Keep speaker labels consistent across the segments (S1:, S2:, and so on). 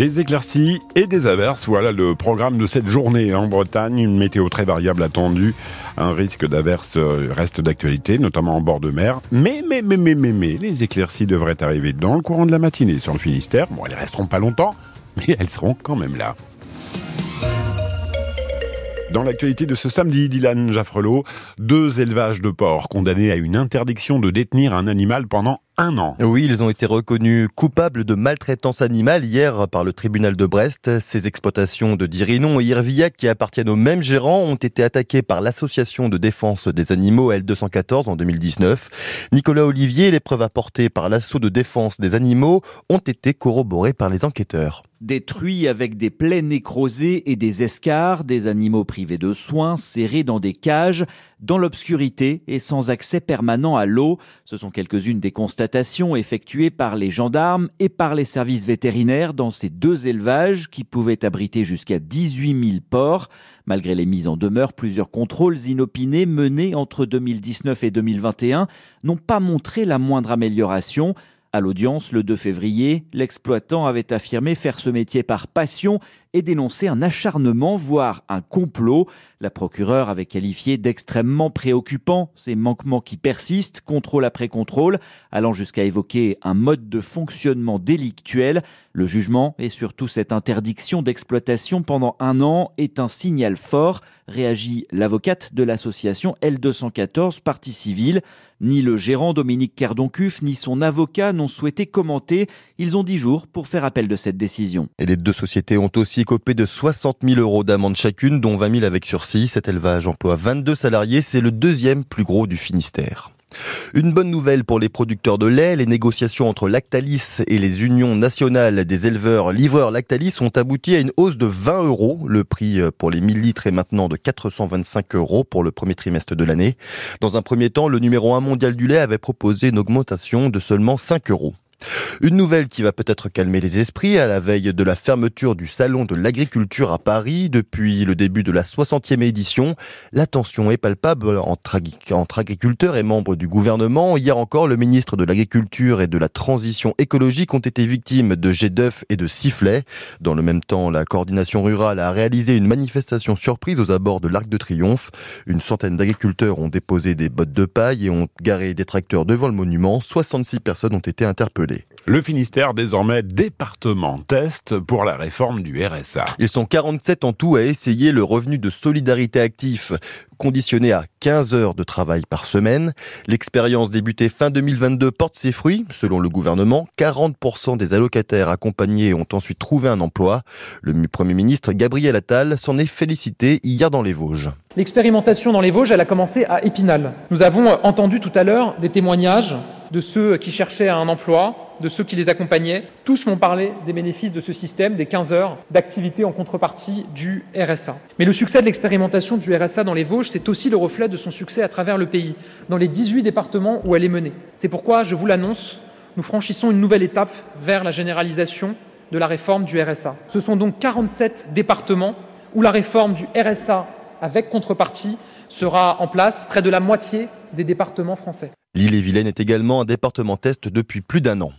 S1: Des éclaircies et des averses, voilà le programme de cette journée en Bretagne. Une météo très variable attendue. Un risque d'averses euh, reste d'actualité, notamment en bord de mer. Mais, mais, mais, mais, mais, mais, les éclaircies devraient arriver dans le courant de la matinée sur le Finistère. Bon, elles resteront pas longtemps, mais elles seront quand même là. Dans l'actualité de ce samedi, Dylan Jaffrelot, deux élevages de porcs condamnés à une interdiction de détenir un animal pendant un an.
S2: Oui, ils ont été reconnus coupables de maltraitance animale hier par le tribunal de Brest. Ces exploitations de Dirinon et Irvillac, qui appartiennent aux mêmes gérants, ont été attaquées par l'association de défense des animaux L214 en 2019. Nicolas Olivier, les preuves apportées par l'assaut de défense des animaux ont été corroborées par les enquêteurs
S3: détruits avec des plaies nécrosées et des escarres, des animaux privés de soins, serrés dans des cages, dans l'obscurité et sans accès permanent à l'eau. Ce sont quelques-unes des constatations effectuées par les gendarmes et par les services vétérinaires dans ces deux élevages qui pouvaient abriter jusqu'à 18 000 porcs. Malgré les mises en demeure, plusieurs contrôles inopinés menés entre 2019 et 2021 n'ont pas montré la moindre amélioration. À l'audience, le 2 février, l'exploitant avait affirmé faire ce métier par passion et dénoncé un acharnement, voire un complot. La procureure avait qualifié d'extrêmement préoccupant ces manquements qui persistent, contrôle après contrôle, allant jusqu'à évoquer un mode de fonctionnement délictuel. Le jugement et surtout cette interdiction d'exploitation pendant un an est un signal fort, réagit l'avocate de l'association L214 Partie civile. Ni le gérant Dominique Kerdoncuf ni son avocat n'ont souhaité commenter. Ils ont dix jours pour faire appel de cette décision.
S2: Et les deux sociétés ont aussi copé de 60 000 euros d'amende chacune, dont 20 000 avec sursis. Cet élevage emploie 22 salariés. C'est le deuxième plus gros du Finistère. Une bonne nouvelle pour les producteurs de lait. Les négociations entre Lactalis et les unions nationales des éleveurs livreurs Lactalis ont abouti à une hausse de 20 euros. Le prix pour les 1000 litres est maintenant de 425 euros pour le premier trimestre de l'année. Dans un premier temps, le numéro 1 mondial du lait avait proposé une augmentation de seulement 5 euros. Une nouvelle qui va peut-être calmer les esprits à la veille de la fermeture du Salon de l'agriculture à Paris depuis le début de la 60e édition. La tension est palpable entre, agriculteurs et membres du gouvernement. Hier encore, le ministre de l'Agriculture et de la Transition écologique ont été victimes de jets d'œufs et de sifflets. Dans le même temps, la coordination rurale a réalisé une manifestation surprise aux abords de l'Arc de Triomphe. Une centaine d'agriculteurs ont déposé des bottes de paille et ont garé des tracteurs devant le monument. 66 personnes ont été interpellées.
S1: Le Finistère, désormais département test pour la réforme du RSA.
S2: Ils sont 47 en tout à essayer le revenu de solidarité actif conditionné à 15 heures de travail par semaine. L'expérience débutée fin 2022 porte ses fruits. Selon le gouvernement, 40% des allocataires accompagnés ont ensuite trouvé un emploi. Le Premier ministre Gabriel Attal s'en est félicité hier dans les Vosges.
S4: L'expérimentation dans les Vosges, elle a commencé à Épinal. Nous avons entendu tout à l'heure des témoignages de ceux qui cherchaient un emploi, de ceux qui les accompagnaient. Tous m'ont parlé des bénéfices de ce système, des 15 heures d'activité en contrepartie du RSA. Mais le succès de l'expérimentation du RSA dans les Vosges, c'est aussi le reflet de son succès à travers le pays, dans les 18 départements où elle est menée. C'est pourquoi, je vous l'annonce, nous franchissons une nouvelle étape vers la généralisation de la réforme du RSA. Ce sont donc 47 départements où la réforme du RSA avec contrepartie sera en place, près de la moitié des départements français.
S2: L'île-et-Vilaine est également un département test depuis plus d'un an.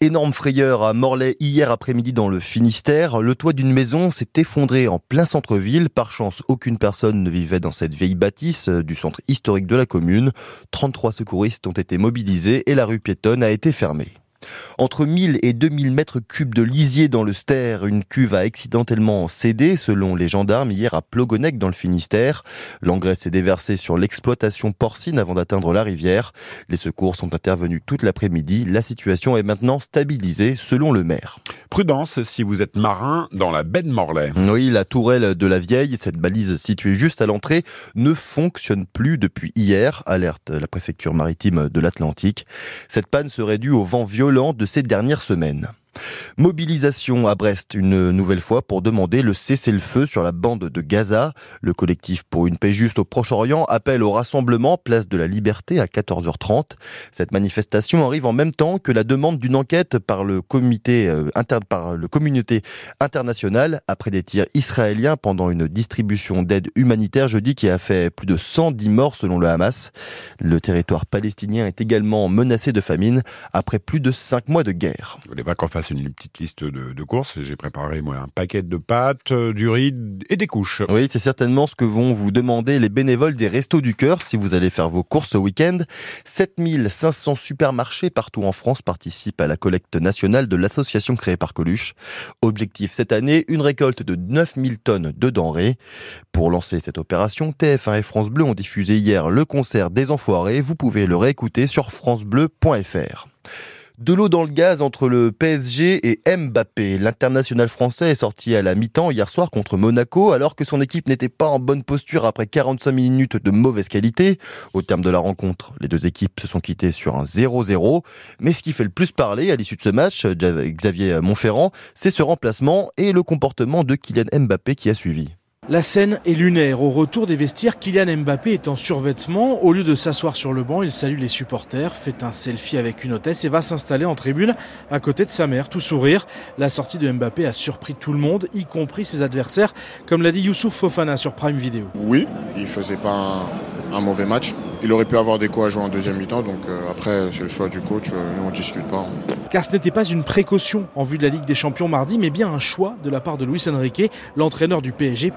S2: Énorme frayeur à Morlaix hier après-midi dans le Finistère. Le toit d'une maison s'est effondré en plein centre-ville. Par chance, aucune personne ne vivait dans cette vieille bâtisse du centre historique de la commune. 33 secouristes ont été mobilisés et la rue piétonne a été fermée. Entre 1000 et 2000 mètres cubes de lisier dans le Ster, une cuve a accidentellement cédé, selon les gendarmes, hier à Plogonec dans le Finistère. L'engrais s'est déversé sur l'exploitation porcine avant d'atteindre la rivière. Les secours sont intervenus toute l'après-midi. La situation est maintenant stabilisée, selon le maire.
S1: Prudence si vous êtes marin dans la baie de Morlaix.
S2: Oui, la tourelle de la Vieille, cette balise située juste à l'entrée, ne fonctionne plus depuis hier, alerte la préfecture maritime de l'Atlantique. Cette panne serait due au vent violent de ces dernières semaines. Mobilisation à Brest une nouvelle fois pour demander le cessez-le-feu sur la bande de Gaza. Le collectif pour une paix juste au Proche-Orient appelle au rassemblement place de la Liberté à 14h30. Cette manifestation arrive en même temps que la demande d'une enquête par le comité euh, par le communauté internationale après des tirs israéliens pendant une distribution d'aide humanitaire jeudi qui a fait plus de 110 morts selon le Hamas. Le territoire palestinien est également menacé de famine après plus de 5 mois de guerre.
S1: C'est une petite liste de, de courses. J'ai préparé moi un paquet de pâtes, euh, du riz et des couches.
S2: Oui, c'est certainement ce que vont vous demander les bénévoles des Restos du Cœur si vous allez faire vos courses ce week-end. 7500 supermarchés partout en France participent à la collecte nationale de l'association créée par Coluche. Objectif cette année, une récolte de 9000 tonnes de denrées. Pour lancer cette opération, TF1 et France Bleu ont diffusé hier le concert des Enfoirés. Vous pouvez le réécouter sur francebleu.fr. De l'eau dans le gaz entre le PSG et Mbappé. L'international français est sorti à la mi-temps hier soir contre Monaco alors que son équipe n'était pas en bonne posture après 45 minutes de mauvaise qualité. Au terme de la rencontre, les deux équipes se sont quittées sur un 0-0. Mais ce qui fait le plus parler à l'issue de ce match, Xavier Montferrand, c'est ce remplacement et le comportement de Kylian Mbappé qui a suivi.
S5: La scène est lunaire. Au retour des vestiaires, Kylian Mbappé est en survêtement. Au lieu de s'asseoir sur le banc, il salue les supporters, fait un selfie avec une hôtesse et va s'installer en tribune à côté de sa mère, tout sourire. La sortie de Mbappé a surpris tout le monde, y compris ses adversaires, comme l'a dit Youssouf Fofana sur Prime Video.
S6: Oui, il faisait pas un, mauvais match. Il aurait pu avoir des coups à jouer en deuxième mi-temps, donc euh, après c'est le choix du coach, euh, nous on discute pas.
S5: Car ce n'était pas une précaution en vue de la Ligue des Champions mardi, mais bien un choix de la part de Luis Enrique, l'entraîneur du PSG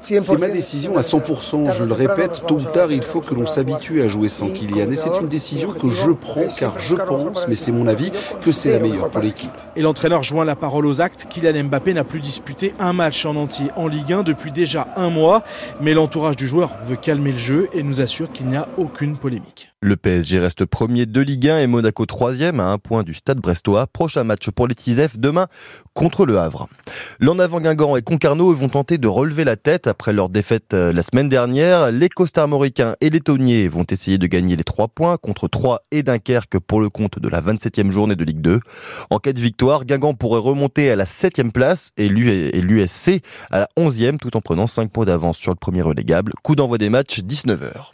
S7: c'est ma décision à 100%. Je le répète, tôt ou tard, il faut que l'on s'habitue à jouer sans Kylian. Et c'est une décision que je prends car je pense, mais c'est mon avis, que c'est la meilleure pour l'équipe.
S5: Et l'entraîneur joint la parole aux actes. Kylian Mbappé n'a plus disputé un match en entier en Ligue 1 depuis déjà un mois. Mais l'entourage du joueur veut calmer le jeu et nous assure qu'il n'y a aucune polémique.
S2: Le PSG reste premier de Ligue 1 et Monaco troisième à un point du stade brestois. Prochain match pour les Tisef demain contre le Havre. L'en avant Guingamp et Concarneau vont tenter de relever la tête après leur défaite euh, la semaine dernière. Les costarmoricains et les Tonniers vont essayer de gagner les trois points contre 3 et Dunkerque pour le compte de la 27e journée de Ligue 2. En cas de victoire, Guingamp pourrait remonter à la 7e place et l'USC à la 11e tout en prenant 5 points d'avance sur le premier relégable. Coup d'envoi des matchs 19h.